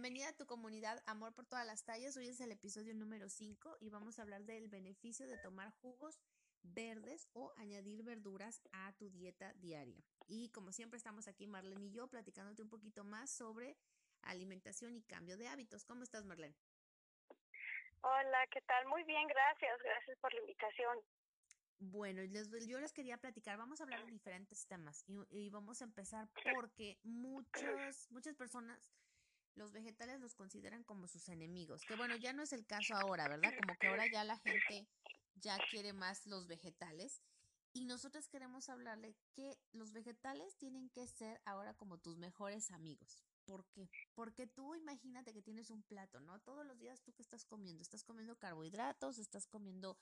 Bienvenida a tu comunidad Amor por todas las tallas. Hoy es el episodio número 5 y vamos a hablar del beneficio de tomar jugos verdes o añadir verduras a tu dieta diaria. Y como siempre estamos aquí Marlene y yo platicándote un poquito más sobre alimentación y cambio de hábitos. ¿Cómo estás Marlene? Hola, ¿qué tal? Muy bien, gracias. Gracias por la invitación. Bueno, yo les quería platicar, vamos a hablar de diferentes temas y, y vamos a empezar porque muchos, muchas personas los vegetales los consideran como sus enemigos, que bueno, ya no es el caso ahora, ¿verdad? Como que ahora ya la gente ya quiere más los vegetales. Y nosotros queremos hablarle que los vegetales tienen que ser ahora como tus mejores amigos. ¿Por qué? Porque tú imagínate que tienes un plato, ¿no? Todos los días tú que estás comiendo, estás comiendo carbohidratos, estás comiendo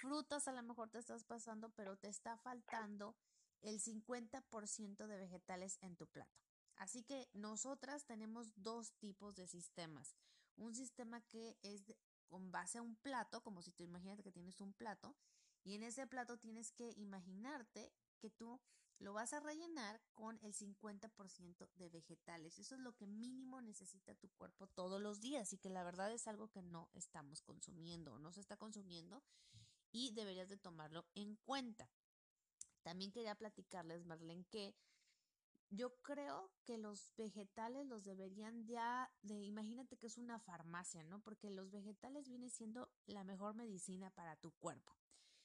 frutas, a lo mejor te estás pasando, pero te está faltando el 50% de vegetales en tu plato. Así que nosotras tenemos dos tipos de sistemas. Un sistema que es con base a un plato, como si tú imaginas que tienes un plato, y en ese plato tienes que imaginarte que tú lo vas a rellenar con el 50% de vegetales. Eso es lo que mínimo necesita tu cuerpo todos los días y que la verdad es algo que no estamos consumiendo o no se está consumiendo y deberías de tomarlo en cuenta. También quería platicarles, Marlene, que yo creo que los vegetales los deberían ya de, imagínate que es una farmacia, ¿no? Porque los vegetales vienen siendo la mejor medicina para tu cuerpo.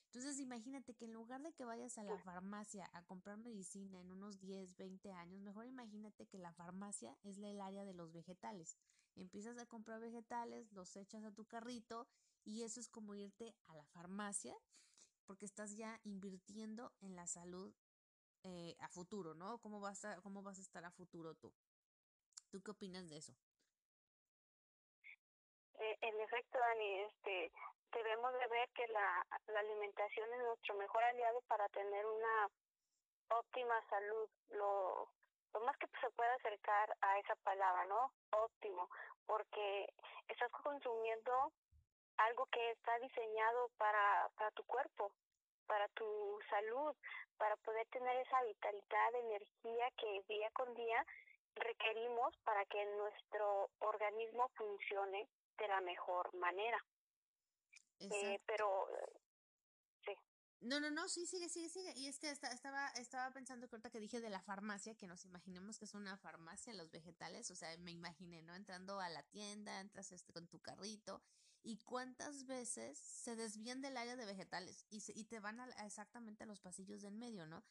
Entonces, imagínate que en lugar de que vayas a la farmacia a comprar medicina en unos 10, 20 años, mejor imagínate que la farmacia es el área de los vegetales. Empiezas a comprar vegetales, los echas a tu carrito y eso es como irte a la farmacia porque estás ya invirtiendo en la salud eh, a futuro, ¿no? ¿Cómo vas a, ¿Cómo vas a estar a futuro tú? ¿Tú qué opinas de eso? Eh, en efecto, Dani, este, debemos de ver que la, la alimentación es nuestro mejor aliado para tener una óptima salud, lo, lo más que se pueda acercar a esa palabra, ¿no? Óptimo, porque estás consumiendo algo que está diseñado para, para tu cuerpo, para tu salud, para poder tener esa vitalidad, energía que día con día requerimos para que nuestro organismo funcione de la mejor manera. Eh, pero sí. No, no, no, sí, sigue, sigue, sigue. Y es que estaba, estaba pensando que ahorita que dije de la farmacia, que nos imaginemos que es una farmacia los vegetales, o sea, me imaginé, ¿no? Entrando a la tienda, entras este, con tu carrito y cuántas veces se desvían del área de vegetales y, y te van a, exactamente a los pasillos de en medio, ¿no?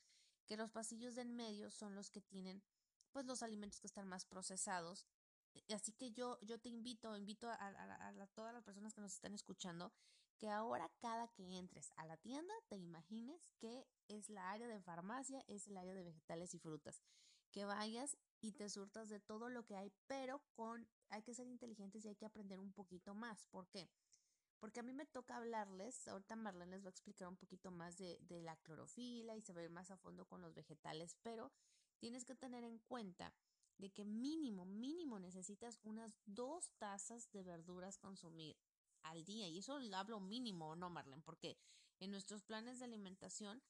Que los pasillos de en medio son los que tienen pues los alimentos que están más procesados. Así que yo, yo te invito, invito a, a, todas las personas que nos están escuchando, que ahora cada que entres a la tienda te imagines que es la área de farmacia, es el área de vegetales y frutas. Que vayas y te surtas de todo lo que hay, pero con hay que ser inteligentes y hay que aprender un poquito más. ¿Por qué? Porque a mí me toca hablarles, ahorita Marlene les va a explicar un poquito más de, de la clorofila y ir más a fondo con los vegetales, pero tienes que tener en cuenta de que mínimo, mínimo necesitas unas dos tazas de verduras consumir al día. Y eso lo hablo mínimo, ¿no, Marlene? Porque en nuestros planes de alimentación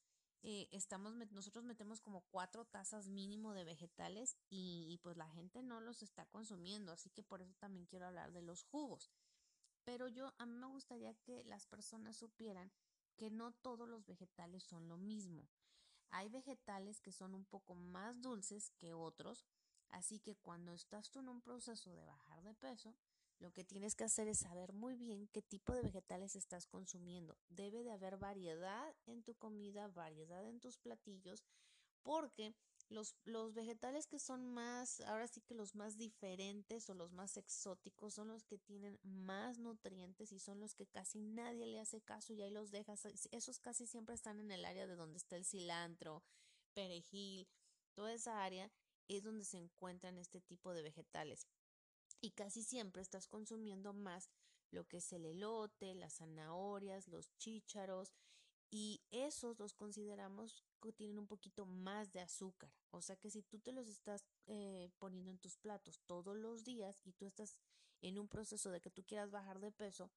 eh, estamos, nosotros metemos como cuatro tazas mínimo de vegetales y, pues la gente no los está consumiendo, así que por eso también quiero hablar de los jugos. Pero yo, a mí me gustaría que las personas supieran que no todos los vegetales son lo mismo. Hay vegetales que son un poco más dulces que otros, así que cuando estás tú en un proceso de bajar de peso, lo que tienes que hacer es saber muy bien qué tipo de vegetales estás consumiendo. Debe de haber variedad en tu comida, variedad en tus platillos, porque los, los, vegetales que son más, ahora sí que los más diferentes o los más exóticos son los que tienen más nutrientes y son los que casi nadie le hace caso y ahí los dejas. Esos casi siempre están en el área de donde está el cilantro, perejil, toda esa área es donde se encuentran este tipo de vegetales y casi siempre estás consumiendo más lo que es el elote, las zanahorias, los chícharos y esos los consideramos que tienen un poquito más de azúcar. O sea que si tú te los estás eh, poniendo en tus platos todos los días y tú estás en un proceso de que tú quieras bajar de peso,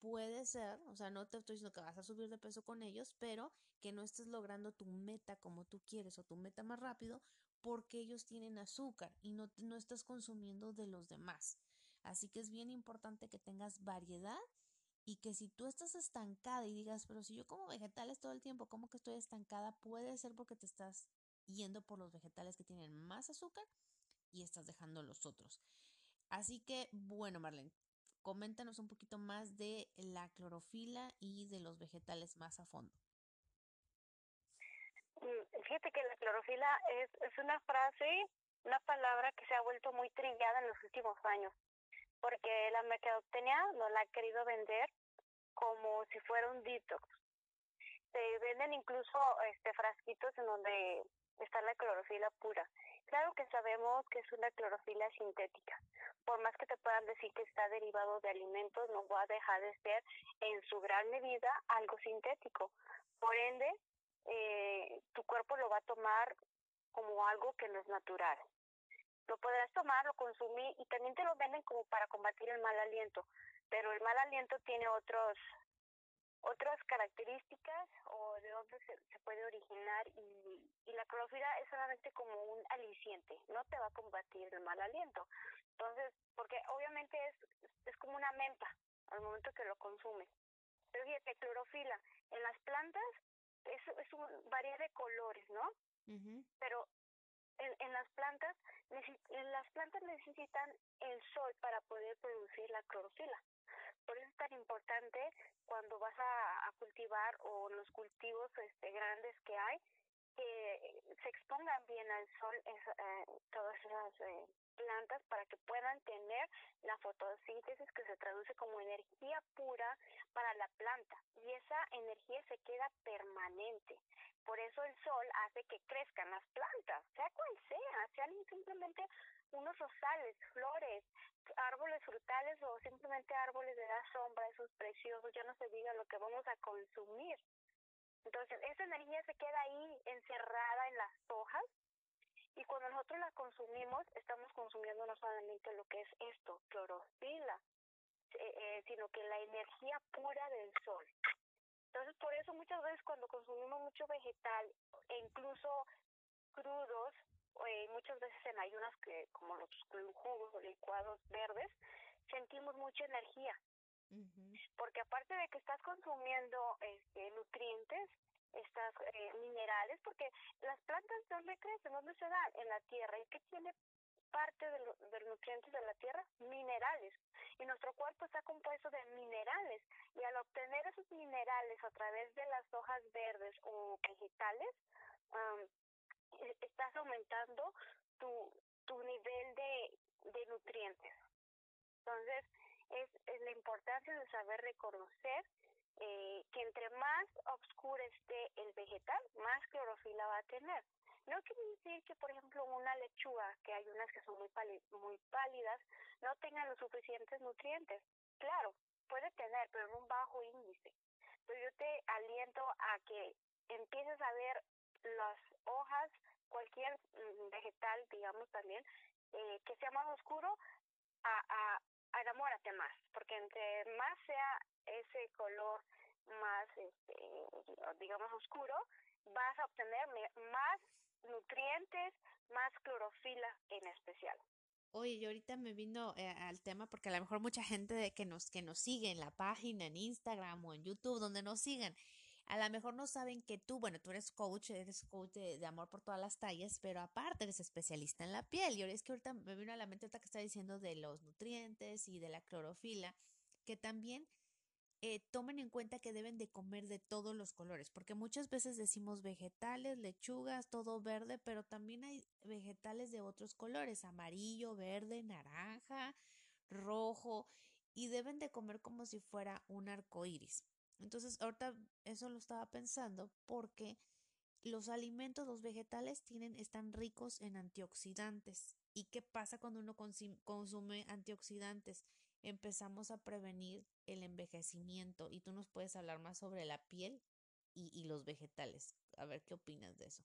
puede ser, o sea, no te estoy diciendo que vas a subir de peso con ellos, pero que no estés logrando tu meta como tú quieres o tu meta más rápido porque ellos tienen azúcar y no, no estás consumiendo de los demás. Así que es bien importante que tengas variedad y que si tú estás estancada y digas, pero si yo como vegetales todo el tiempo, ¿cómo que estoy estancada? Puede ser porque te estás yendo por los vegetales que tienen más azúcar y estás dejando los otros. Así que, bueno, Marlene, coméntanos un poquito más de la clorofila y de los vegetales más a fondo. Fíjate que la clorofila es, es una frase, una palabra que se ha vuelto muy trillada en los últimos años, porque la mercadotecnia no la ha querido vender como si fuera un detox. Se venden incluso este frasquitos en donde está la clorofila pura. Claro que sabemos que es una clorofila sintética. Por más que te puedan decir que está derivado de alimentos, no va a dejar de ser en su gran medida algo sintético. Por ende, eh, tu cuerpo lo va a tomar como algo que no es natural. Lo podrás tomar, lo consumir y también te lo venden como para combatir el mal aliento, pero el mal aliento tiene otros otras características o de dónde se, puede originar y, y la clorofila es solamente como un aliciente, no te va a combatir el mal aliento. Entonces, porque obviamente es, es como una menta al momento que lo consumes. Pero fíjate, clorofila en las plantas es, es un, varía de colores, ¿no? Pero en, en las plantas en las plantas necesitan el sol para poder producir la clorofila. Por eso es tan importante cuando vas a, a cultivar o los cultivos este, grandes que hay, que se expongan bien al sol eh, todas esas eh, plantas para que puedan tener la fotosíntesis que se traduce como energía pura para la planta y esa energía se queda permanente. Por eso el sol hace que crezcan las plantas, sea cual sea, sean simplemente unos rosales, flores, árboles frutales o simplemente árboles de la sombra, esos preciosos, ya no se diga lo que vamos a consumir. Entonces, esa energía se queda ahí encerrada en las hojas y cuando nosotros la consumimos, estamos consumiendo no solamente lo que es esto, clorofila, eh, eh, sino que la energía pura del sol. Entonces, por eso muchas veces cuando consumimos mucho vegetal, e incluso crudos, eh, muchas veces en ayunas que como los jugos o licuados verdes, sentimos mucha energía. Porque aparte de que estás consumiendo este, nutrientes, estas eh, minerales, porque las plantas ¿dónde crecen? ¿Dónde se dan? En la tierra. ¿Y qué tiene parte de, los nutrientes de la tierra? Minerales. Y nuestro cuerpo está compuesto de minerales. Y al obtener esos minerales a través de las hojas verdes o vegetales, e, estás aumentando tu, tu nivel de nutrientes. Entonces, es, es la importancia de saber reconocer eh, que entre más oscuro esté el vegetal, más clorofila va a tener. No quiere decir que, por ejemplo, una lechuga, que hay unas que son muy, muy pálidas, no tengan los suficientes nutrientes. Claro, puede tener, pero en un bajo índice. Pero yo te aliento a que empieces a ver las hojas, cualquier mm, vegetal, digamos también, eh, que sea más oscuro, a, a, enamórate más, porque entre más sea ese color más, este, digamos, oscuro, vas a obtener más nutrientes, más clorofila en especial. Oye, yo ahorita me vino eh, al tema porque a lo mejor mucha gente de que nos que nos sigue en la página, en Instagram o en YouTube, donde nos siguen, a lo mejor no saben que tú, bueno, tú eres coach, eres coach de, amor por todas las tallas, pero aparte eres especialista en la piel. Y ahora es que ahorita me vino a la mente ahorita que está diciendo de los nutrientes y de la clorofila, que también eh, tomen en cuenta que deben de comer de todos los colores, porque muchas veces decimos vegetales, lechugas, todo verde, pero también hay vegetales de otros colores, amarillo, verde, naranja, rojo, y deben de comer como si fuera un arco iris. Entonces, ahorita eso lo estaba pensando porque los alimentos, los vegetales tienen, están ricos en antioxidantes. ¿Y qué pasa cuando uno consume antioxidantes? Empezamos a prevenir el envejecimiento y tú nos puedes hablar más sobre la piel y, y los vegetales. A ver qué opinas de eso.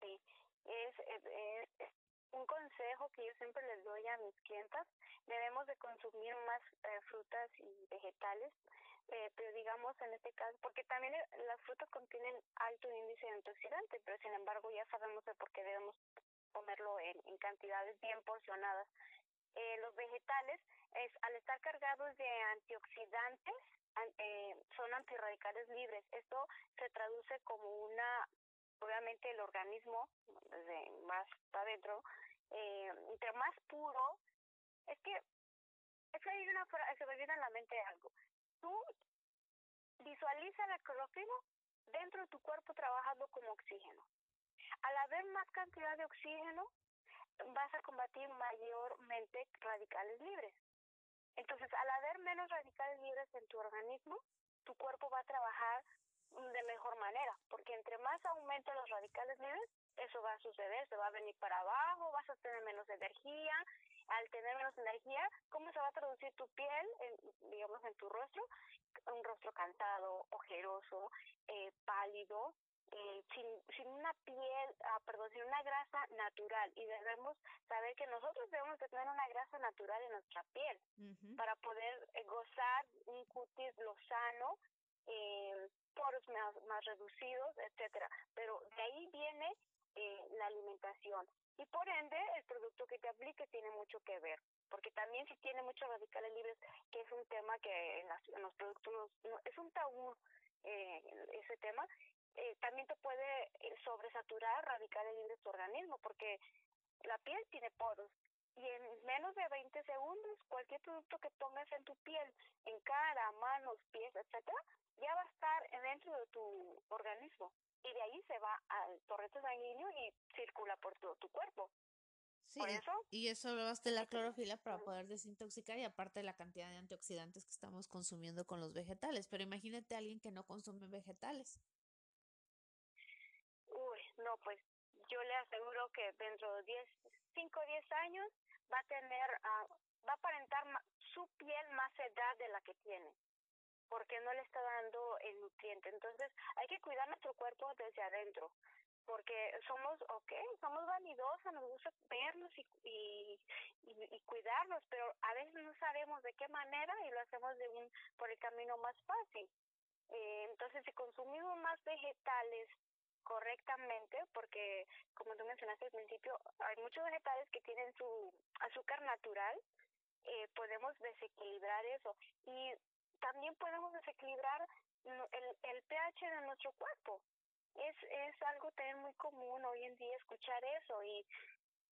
Sí, es, un consejo que yo siempre les doy a mis clientas. Debemos de consumir más eh, frutas y vegetales eh, pero digamos en este caso, porque también eh, las frutas contienen alto índice de antioxidante, pero sin embargo ya sabemos de por qué debemos comerlo en, cantidades bien porcionadas. eh, los vegetales, es, al estar cargados de antioxidantes, eh, son antirradicales libres. Esto se traduce como una, obviamente el organismo, desde más adentro, eh, entre más puro, es que, es que hay una, se me viene a la mente algo. Tú visualiza la clorofila dentro de tu cuerpo trabajando como oxígeno. Al haber más cantidad de oxígeno, vas a combatir mayormente radicales libres. Entonces, al haber menos radicales libres en tu organismo, tu cuerpo va a trabajar de mejor manera, porque entre más aumenten los radicales libres, eso va a suceder, se va a venir para abajo, vas a tener menos energía, al tener menos energía, ¿cómo se va a traducir tu piel, en, digamos, en tu rostro? Un rostro cansado, ojeroso, eh, pálido, eh, sin, sin una piel, ah, perdón, sin una grasa natural. Y debemos saber que nosotros debemos de tener una grasa natural en nuestra piel para poder eh, gozar un cutis lozano, eh, poros más, más reducidos, etcétera. Pero de ahí viene eh, la alimentación. Y por ende, el producto que te aplique tiene mucho que ver, porque también si tiene muchos radicales libres, que es un tema que en, en los productos es un tabú eh, ese tema, eh, también te puede eh, sobresaturar radicales libres tu organismo, porque la piel tiene poros y en menos de 20 segundos cualquier producto que tomes en tu piel, en cara, manos, pies, etcétera, ya va a estar dentro de tu organismo y de ahí se va al torrente sanguíneo y circula por todo tu cuerpo. Sí, y eso lo de la clorofila para poder desintoxicar y aparte de la cantidad de antioxidantes que estamos consumiendo con los vegetales. Pero imagínate a alguien que no consume vegetales. Uy, no, pues yo le aseguro que dentro de 10, 5 o 10 años va a tener, uh, va a aparentar su piel más edad de la que tiene porque no le está dando el nutriente. Entonces hay que cuidar nuestro cuerpo desde adentro porque somos, ok, somos vanidosas, nos gusta vernos y, y, y, cuidarnos, pero a veces no sabemos de qué manera y lo hacemos de un, por el camino más fácil. Eh, entonces, si consumimos más vegetales correctamente, porque como tú mencionaste al principio, hay muchos vegetales que tienen su azúcar natural, eh, podemos desequilibrar eso y también podemos desequilibrar el, el pH de nuestro cuerpo. Es, es algo también muy común hoy en día escuchar eso y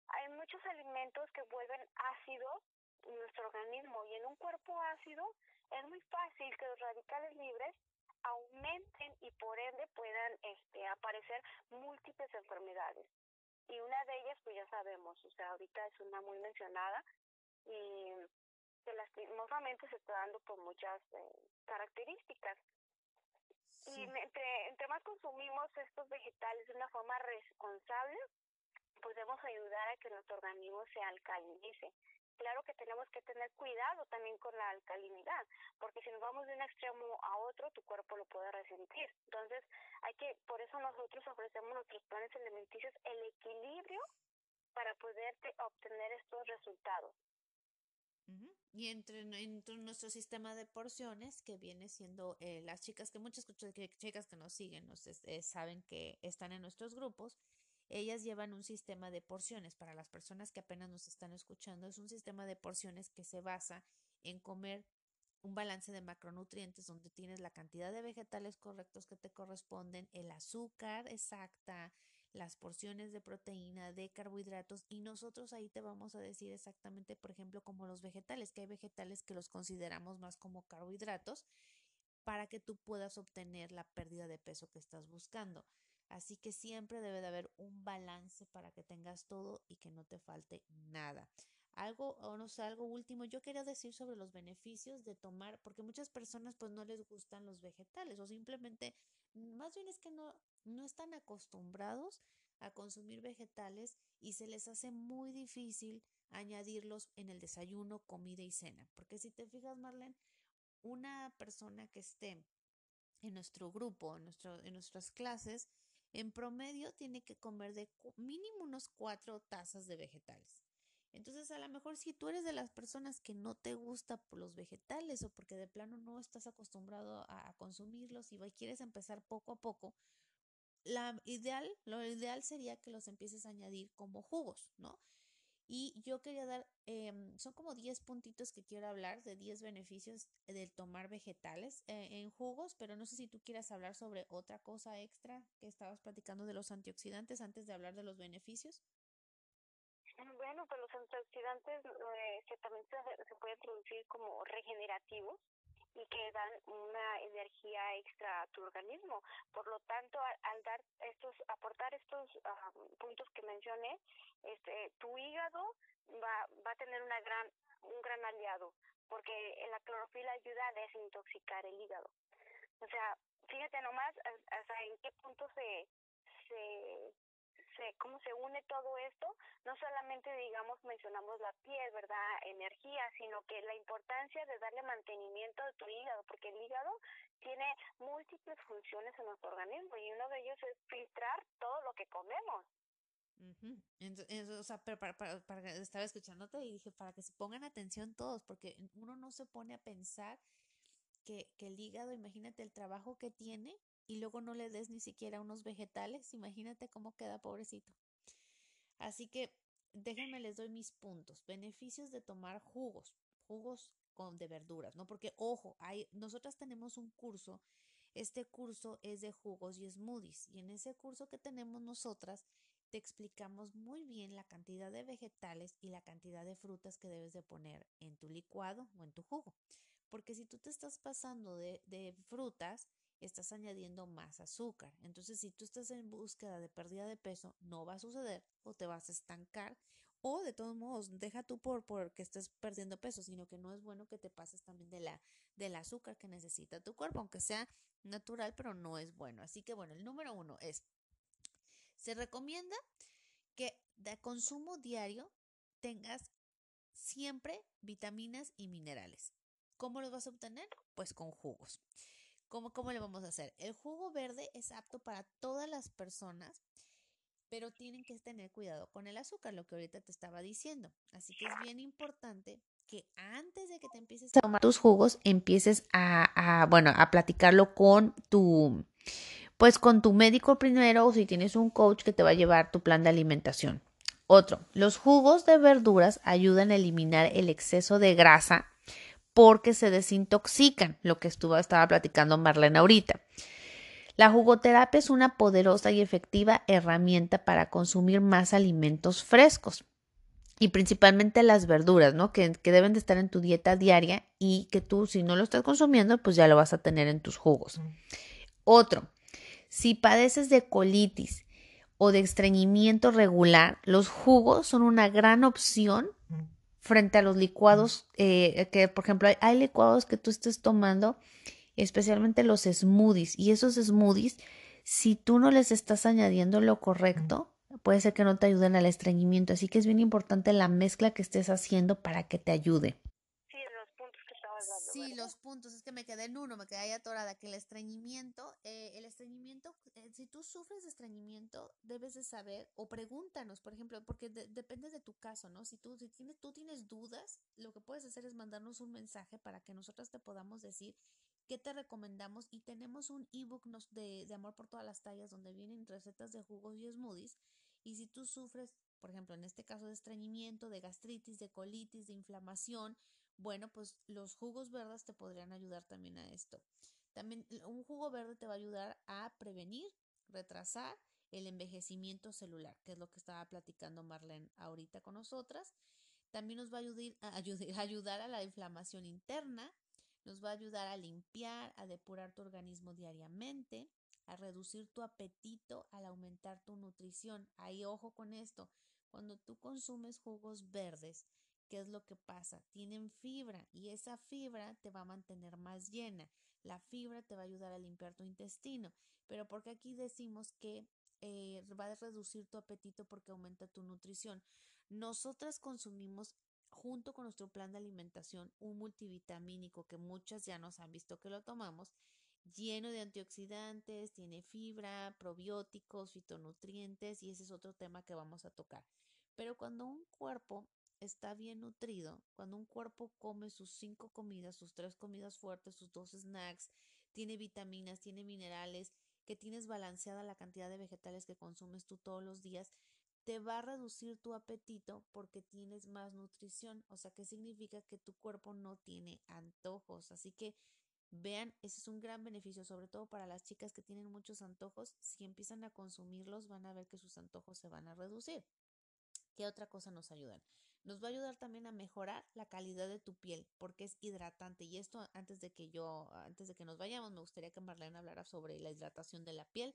hay muchos alimentos que vuelven ácido nuestro organismo y en un cuerpo ácido es muy fácil que los radicales libres aumenten y por ende puedan este aparecer múltiples enfermedades. Y una de ellas pues ya sabemos o sea ahorita es una muy mencionada y que lastimosamente se está dando por muchas eh, características y entre, entre más consumimos estos vegetales de una forma responsable, podemos ayudar a que nuestro organismo se alcalinice. Claro que tenemos que tener cuidado también con la alcalinidad, porque si nos vamos de un extremo a otro, tu cuerpo lo puede resentir. Entonces, hay que, por eso nosotros ofrecemos nuestros planes alimenticios el equilibrio para poder obtener estos resultados. Y entre, entre, nuestro sistema de porciones, que viene siendo eh, las chicas, que muchas chicas que nos siguen nos, eh, saben que están en nuestros grupos, ellas llevan un sistema de porciones. Para las personas que apenas nos están escuchando, es un sistema de porciones que se basa en comer un balance de macronutrientes donde tienes la cantidad de vegetales correctos que te corresponden, el azúcar exacta, las porciones de proteína, de carbohidratos y nosotros ahí te vamos a decir exactamente, por ejemplo, como los vegetales, que hay vegetales que los consideramos más como carbohidratos para que tú puedas obtener la pérdida de peso que estás buscando. Así que siempre debe de haber un balance para que tengas todo y que no te falte nada. Algo, o no sé, algo último, yo quería decir sobre los beneficios de tomar, porque muchas personas pues no les gustan los vegetales o simplemente, más bien es que no, no están acostumbrados a consumir vegetales y se les hace muy difícil añadirlos en el desayuno, comida y cena. Porque si te fijas, Marlene, una persona que esté en nuestro grupo, en, nuestro, en nuestras clases, en promedio tiene que comer de mínimo unos cuatro tazas de vegetales. Entonces, a lo mejor si tú eres de las personas que no te gusta los vegetales o porque de plano no estás acostumbrado a, consumirlos y quieres empezar poco a poco, la ideal, lo ideal sería que los empieces a añadir como jugos, ¿no? Y yo quería dar, em, son como 10 puntitos que quiero hablar de 10 beneficios del tomar vegetales eh, en jugos, pero no sé si tú quieras hablar sobre otra cosa extra que estabas platicando de los antioxidantes antes de hablar de los beneficios. Bueno, pues los antioxidantes eh, también se, se pueden producir como regenerativos y que dan una energía extra a tu organismo. Por lo tanto, al, dar estos, aportar estos puntos que mencioné, este, tu hígado va, va a tener una gran, un gran aliado, porque la clorofila ayuda a desintoxicar el hígado. O sea, fíjate nomás hasta en qué punto se, se se, cómo se une todo esto, no solamente, digamos, mencionamos la piel, ¿verdad? Energía, sino que la importancia de darle mantenimiento a tu hígado, porque el hígado tiene múltiples funciones en nuestro organismo y uno de ellos es filtrar todo lo que comemos. Entonces, o sea, para, para, para, estaba escuchándote y dije, para que se pongan atención todos, porque uno no se pone a pensar que, que el hígado, imagínate el trabajo que tiene y luego no le des ni siquiera unos vegetales, imagínate cómo queda pobrecito. Así que déjenme les doy mis puntos. Beneficios de tomar jugos, jugos con de verduras, ¿no? Porque ojo, hay nosotras tenemos un curso, este curso es de jugos y smoothies y en ese curso que tenemos nosotras te explicamos muy bien la cantidad de vegetales y la cantidad de frutas que debes de poner en tu licuado o en tu jugo. Porque si tú te estás pasando de, de frutas, estás añadiendo más azúcar. Entonces, si tú estás en búsqueda de pérdida de peso, no va a suceder o te vas a estancar o de todos modos, deja tú por porque estés perdiendo peso, sino que no es bueno que te pases también de la del azúcar que necesita tu cuerpo, aunque sea natural, pero no es bueno. Así que bueno, el número uno es se recomienda que de consumo diario tengas siempre vitaminas y minerales. ¿Cómo los vas a obtener? Pues con jugos. ¿Cómo, ¿Cómo le vamos a hacer? El jugo verde es apto para todas las personas, pero tienen que tener cuidado con el azúcar, lo que ahorita te estaba diciendo. Así que es bien importante que antes de que te empieces a tomar tus jugos, empieces a, bueno, a platicarlo con tu, pues con tu médico primero o si tienes un coach que te va a llevar tu plan de alimentación. Otro, los jugos de verduras ayudan a eliminar el exceso de grasa porque se desintoxican, lo que estuvo, estaba platicando Marlene ahorita. La jugoterapia es una poderosa y efectiva herramienta para consumir más alimentos frescos y principalmente las verduras, ¿no? Que, que, deben de estar en tu dieta diaria y que tú si no lo estás consumiendo, pues ya lo vas a tener en tus jugos. Otro, si padeces de colitis o de estreñimiento regular, los jugos son una gran opción frente a los licuados, eh, que por ejemplo hay, licuados que tú estés tomando, especialmente los smoothies, y esos smoothies, si tú no les estás añadiendo lo correcto, puede ser que no te ayuden al estreñimiento, así que es bien importante la mezcla que estés haciendo para que te ayude. Sí, los puntos, es que me quedé en uno, me quedé ahí atorada, que el estreñimiento, eh, el estreñimiento, eh, si tú sufres de estreñimiento, debes de saber, o pregúntanos, por ejemplo, porque depende de tu caso, ¿no? Si tú, si tienes, tú tienes dudas, lo que puedes hacer es mandarnos un mensaje para que nosotras te podamos decir qué te recomendamos y tenemos un ebook de, de amor por todas las tallas donde vienen recetas de jugos y smoothies y si tú sufres, por ejemplo, en este caso de estreñimiento, de gastritis, de colitis, de inflamación, bueno, pues los jugos verdes te podrían ayudar también a esto. También un jugo verde te va a ayudar a prevenir, retrasar el envejecimiento celular, que es lo que estaba platicando Marlene ahorita con nosotras. También nos va a ayudar, a ayudar a la inflamación interna, nos va a ayudar a limpiar, a depurar tu organismo diariamente, a reducir tu apetito, al aumentar tu nutrición. Ahí ojo con esto, cuando tú consumes jugos verdes, ¿qué es lo que pasa? Tienen fibra y esa fibra te va a mantener más llena. La fibra te va a ayudar a limpiar tu intestino. Pero porque aquí decimos que eh, va a reducir tu apetito porque aumenta tu nutrición. Nosotras consumimos junto con nuestro plan de alimentación un multivitamínico que muchas ya nos han visto que lo tomamos, lleno de antioxidantes, tiene fibra, probióticos, fitonutrientes y ese es otro tema que vamos a tocar. Pero cuando un cuerpo está bien nutrido, cuando un cuerpo come sus cinco comidas, sus tres comidas fuertes, sus dos snacks, tiene vitaminas, tiene minerales, que tienes balanceada la cantidad de vegetales que consumes tú todos los días, te va a reducir tu apetito porque tienes más nutrición, o sea, que significa que tu cuerpo no tiene antojos. Así que vean, ese es un gran beneficio, sobre todo para las chicas que tienen muchos antojos. Si empiezan a consumirlos, van a ver que sus antojos se van a reducir. ¿Qué otra cosa nos ayudan? Nos va a ayudar también a mejorar la calidad de tu piel porque es hidratante. Y esto antes de que yo, antes de que nos vayamos, me gustaría que Marlene hablara sobre la hidratación de la piel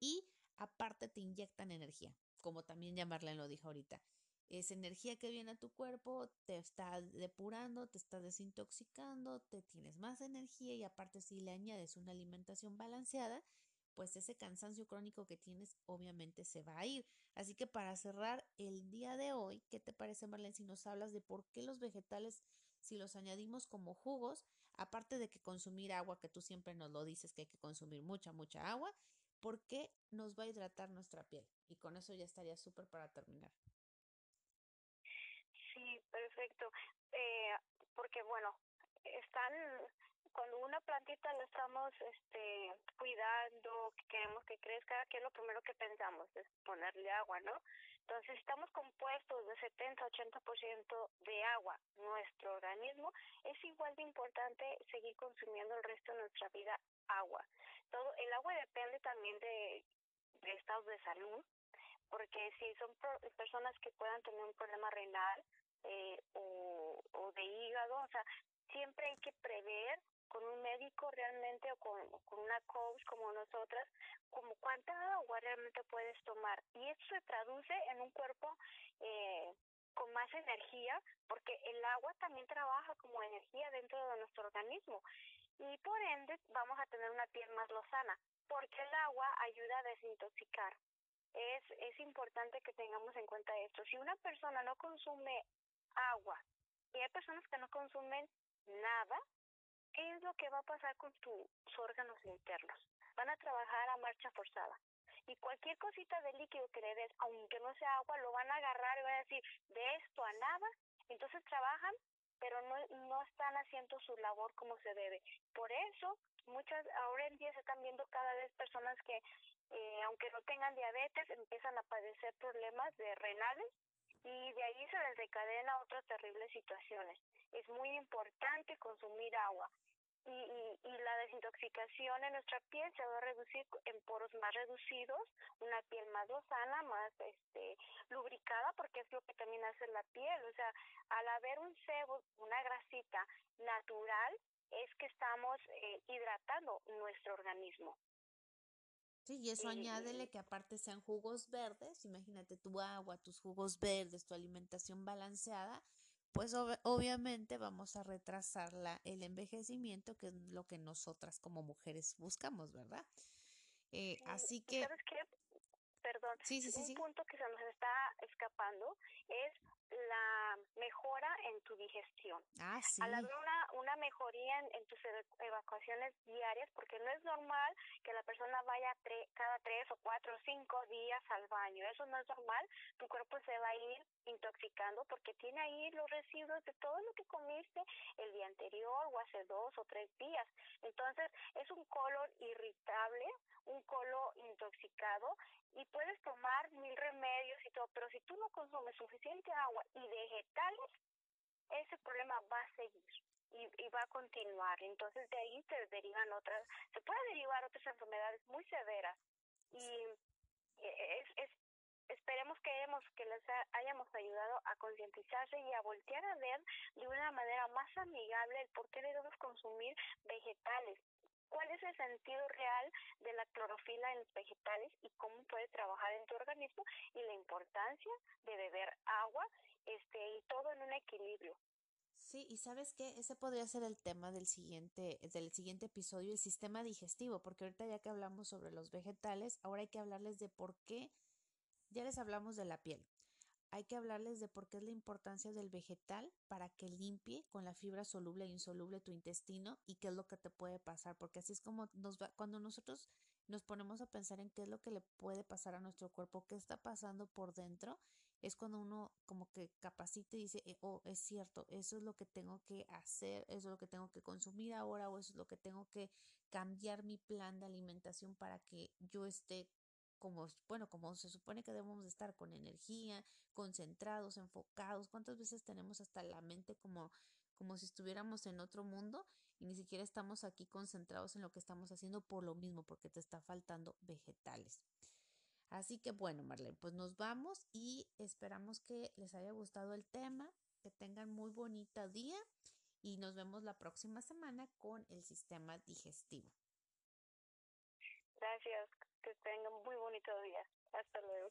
y aparte te inyectan energía como también ya Marlene lo dijo ahorita. Es energía que viene a tu cuerpo, te está depurando, te está desintoxicando, te tienes más energía y aparte si le añades una alimentación balanceada, pues ese cansancio crónico que tienes obviamente se va a ir. Así que para cerrar el día de hoy, ¿qué te parece Marlene si nos hablas de por qué los vegetales, si los añadimos como jugos, aparte de que consumir agua, que tú siempre nos lo dices que hay que consumir mucha, mucha agua, ¿por qué nos va a hidratar nuestra piel? Y con eso ya estaría súper para terminar. Sí, perfecto. Eh, porque bueno, están cuando una plantita la estamos este cuidando, queremos que crezca, ¿qué es lo primero que pensamos? Es ponerle agua, ¿no? Entonces, estamos compuestos de 70-80% de agua. Nuestro organismo es igual de importante seguir consumiendo el resto de nuestra vida agua. Todo el agua depende también de, de estados de salud, porque si son personas que puedan tener un problema renal eh, o, o de hígado, o sea, siempre hay que prever con un médico realmente o con, con una coach como nosotras, como cuánta agua realmente puedes tomar. Y eso se traduce en un cuerpo eh, con más energía, porque el agua también trabaja como energía dentro de nuestro organismo. Y por ende vamos a tener una piel más lozana, porque el agua ayuda a desintoxicar. Es, es importante que tengamos en cuenta esto. Si una persona no consume agua y hay personas que no consumen nada, ¿qué es lo que va a pasar con tus órganos internos? Van a trabajar a marcha forzada. Y cualquier cosita de líquido que le des, aunque no sea agua, lo van a agarrar y van a decir, de esto a nada. Entonces trabajan, pero no, no están haciendo su labor como se debe. Por eso, muchas, ahora en día se están viendo cada vez personas que, eh, aunque no tengan diabetes, empiezan a padecer problemas de renales y de ahí se desencadena otras terribles situaciones. Es muy importante consumir agua y, y, la desintoxicación en nuestra piel se va a reducir en poros más reducidos, una piel más sana, más este lubricada, porque es lo que también hace la piel. O sea, al haber un sebo, una grasita natural, es que estamos eh, hidratando nuestro organismo. Sí, y eso añádele que aparte sean jugos verdes, imagínate tu agua, tus jugos verdes, tu alimentación balanceada, pues obviamente vamos a retrasar la, el envejecimiento, que es lo que nosotras como mujeres buscamos, ¿verdad? Eh, así que... ¿Sabes qué? Perdón, sí, sí, sí, un punto que se nos está escapando es la mejora en tu digestión. Ah, sí. Al haber una, una mejoría en, tus evacuaciones diarias, porque no es normal que la persona vaya cada tres o cuatro o cinco días al baño. Eso no es normal. Tu cuerpo se va a ir intoxicando porque tiene ahí los residuos de todo lo que comiste el día anterior o hace dos o tres días. Entonces, es un colon irritable, un colon intoxicado y puedes tomar mil remedios y todo, pero si tú no consumes suficiente agua y vegetales, ese problema va a seguir y, y va a continuar. Entonces de ahí se derivan otras, se puede derivar otras enfermedades muy severas y es, es esperemos que hemos, que les hayamos ayudado a concientizarse y a voltear a ver de una manera más amigable el por qué debemos consumir vegetales cuál es el sentido real de la clorofila en los vegetales y cómo puede trabajar en tu organismo y la importancia de beber agua este y todo en un equilibrio. Sí, y sabes qué, ese podría ser el tema del siguiente, del siguiente episodio, el sistema digestivo, porque ahorita ya que hablamos sobre los vegetales, ahora hay que hablarles de por qué, ya les hablamos de la piel, hay que hablarles de por qué es la importancia del vegetal para que limpie con la fibra soluble e insoluble tu intestino y qué es lo que te puede pasar, porque así es como nos va, cuando nosotros nos ponemos a pensar en qué es lo que le puede pasar a nuestro cuerpo, qué está pasando por dentro, es cuando uno como que capacita y dice, eh, oh, es cierto, eso es lo que tengo que hacer, eso es lo que tengo que consumir ahora o eso es lo que tengo que cambiar mi plan de alimentación para que yo esté como, bueno, como se supone que debemos estar con energía, concentrados, enfocados. ¿Cuántas veces tenemos hasta la mente como, como si estuviéramos en otro mundo y ni siquiera estamos aquí concentrados en lo que estamos haciendo por lo mismo, porque te está faltando vegetales? Así que bueno, Marlene, pues nos vamos y esperamos que les haya gustado el tema, que tengan muy bonito día y nos vemos la próxima semana con el sistema digestivo. Gracias, que tengan muy bonito día. Hasta luego.